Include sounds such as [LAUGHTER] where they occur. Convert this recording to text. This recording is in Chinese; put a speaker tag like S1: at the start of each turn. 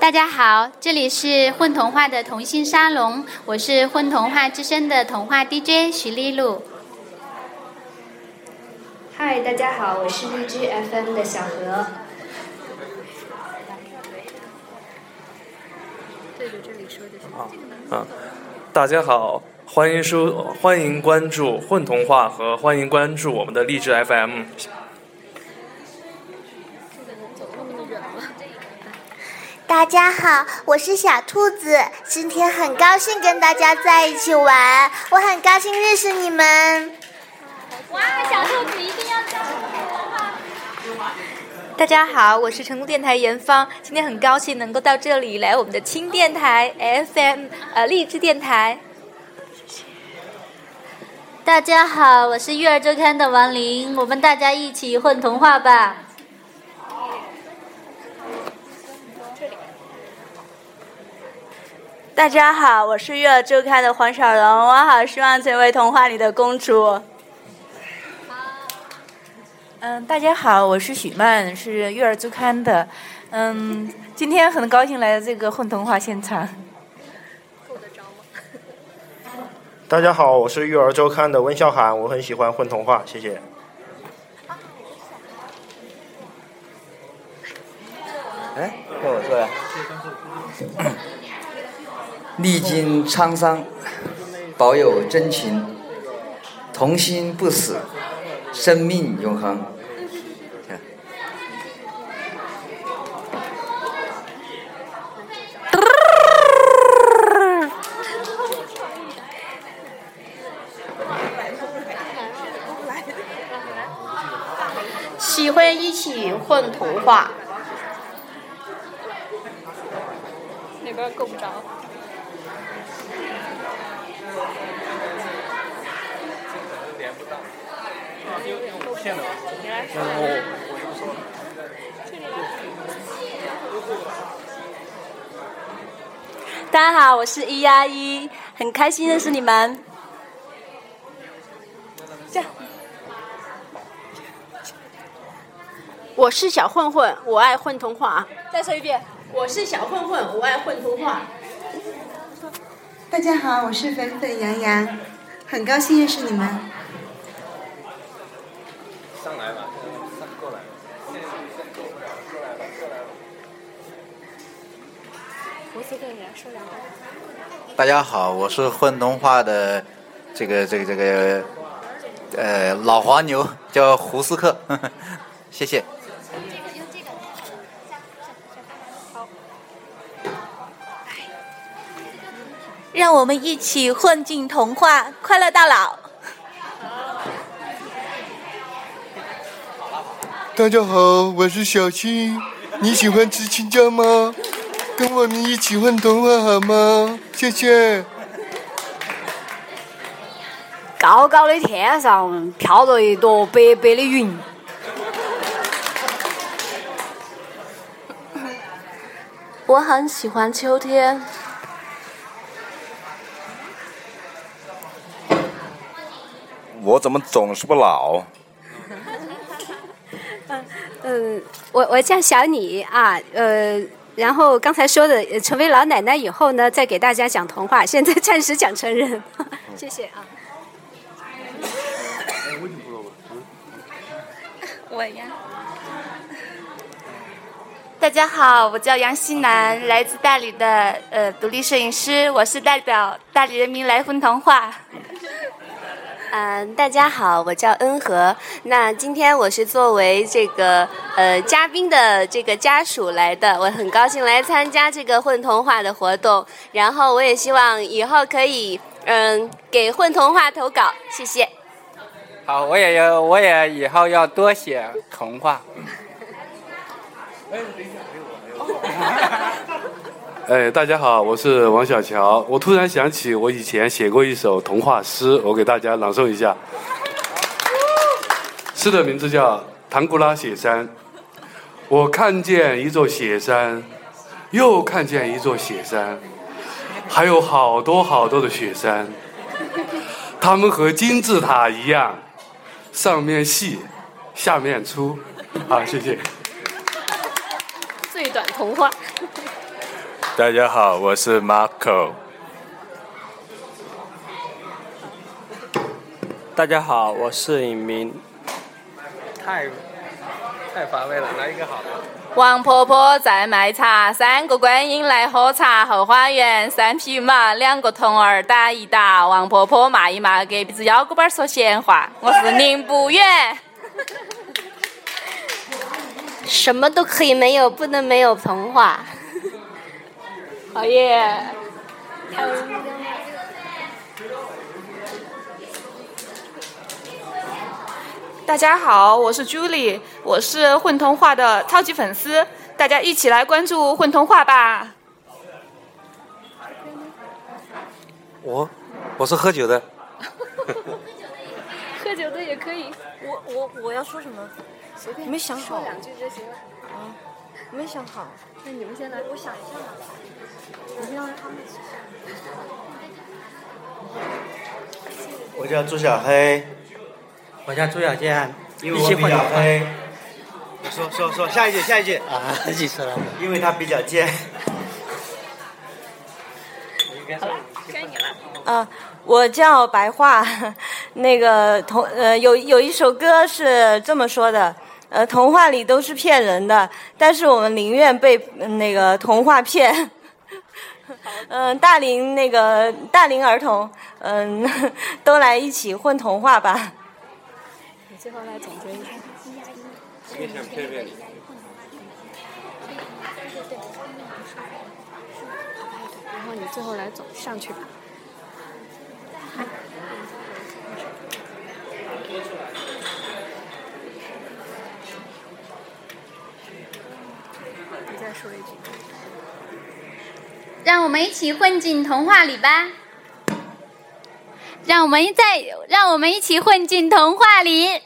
S1: 大家好，这里是混童话的童心沙龙，我是混童话之声的童话 DJ 徐丽露。
S2: 嗨，大家好，我是荔枝 FM 的小何。
S3: 对着这里说的
S4: 是啊，大家好，欢迎收，欢迎关注混童话和欢迎关注我们的荔枝 FM。
S5: 大家好，我是小兔子，今天很高兴跟大家在一起玩，我很高兴认识你们。
S1: 哇，小兔子一定要讲
S6: 大家好，我是成都电台严芳，今天很高兴能够到这里来我们的轻电台 FM 呃励志电台。
S7: 大家好，我是育儿周刊的王琳，我们大家一起混童话吧。
S8: 大家好，我是育儿周刊的黄小龙，我好希望成为童话里的公主。
S9: 嗯，大家好，我是许曼，是育儿周刊的。嗯，今天很高兴来到这个混童话现场。
S3: 够得着吗？
S10: 大家好，我是育儿周刊的温笑涵，我很喜欢混童话，谢谢。
S11: 哎，该我说了。历经沧桑，保有真情，童心不死，生命永恒。
S12: 喜欢一起混童话。
S3: 那边够不着。
S8: 大家好，我是一丫一，很开心认识你们。
S12: 这样，我是小混混，我爱混童话。
S8: 再说一遍，
S12: 我是小混混，我爱混童话。
S13: 大家好，我是粉粉杨洋，很高兴认识你们。
S4: 上来吧，上过来。
S3: 胡思跟人家说两句。
S14: 大家好，我是混童话的这个这个这个呃老黄牛，叫胡斯克，呵 [LAUGHS] 呵谢谢。
S6: 让我们一起混进童话，快乐到老。
S15: 大家好，我是小青，你喜欢吃青椒吗？跟我们一起混童话好吗？谢谢。
S16: 高高的天上飘着一朵白白的云。
S17: 我很喜欢秋天。
S18: 我怎么总是不老？[LAUGHS]
S2: 嗯嗯，我我叫小李啊，呃，然后刚才说的成为老奶奶以后呢，再给大家讲童话，现在暂时讲成人，[LAUGHS] 谢谢啊。
S6: 我呀。大家好，我叫杨西南，来自大理的呃独立摄影师，我是代表大理人民来婚童话。
S19: 嗯，大家好，我叫恩和。那今天我是作为这个呃嘉宾的这个家属来的，我很高兴来参加这个混童话的活动。然后我也希望以后可以嗯给混童话投稿，谢谢。
S20: 好，我也要，我也以后要多写童话。
S3: 哎，哎大家好，我是王小乔。我突然想起，我以前写过一首童话诗，我给大家朗诵一下。诗的名字叫《唐古拉雪山》。我看见一座雪山，又看见一座雪山，还有好多好多的雪山。它们和金字塔一样，上面细，下面粗。好，谢谢。
S12: 最短童话。
S21: 大家好，我是 Marco。
S22: 大家好，我是尹明。
S4: 太太乏味了，来一个好的。
S6: 王婆婆在卖茶，三个观音来喝茶。后花园三匹马，两个童儿打一打。王婆婆骂一骂，隔壁子腰鼓板说闲话。我是宁不远。
S19: 什么都可以没有，不能没有童话。
S6: 好耶！大家好，我是 Julie，我是混童话的超级粉丝，大家一起来关注混童话吧。
S23: 我我是喝酒的。[LAUGHS]
S6: 喝酒的也可以。
S24: 我我我要说什么？
S6: 随便
S24: 没想好。
S6: 说两句就行了。
S24: 啊，没想好。
S6: 那你们先来，
S24: 我想一下吧。我先让他们。
S10: 我叫朱小黑。
S25: 我叫朱小健，
S10: 因为我比较黑。[LAUGHS] 说说说，下一句，下一句。
S25: 啊，[LAUGHS] 记错了。
S10: 因为他比较贱。
S6: 好了，该你了。
S8: 啊，我叫白桦，[LAUGHS] 那个同呃有有一首歌是这么说的，呃童话里都是骗人的，但是我们宁愿被那个童话骗。嗯，大龄那个大龄儿童，嗯，都来一起混童话吧。
S6: 你最后来总结一下。
S21: 也想骗骗你。
S6: 然后你最后来总上去吧。
S1: 你再说一句。让我们一起混进童话里吧！让我们再，让我们一起混进童话里。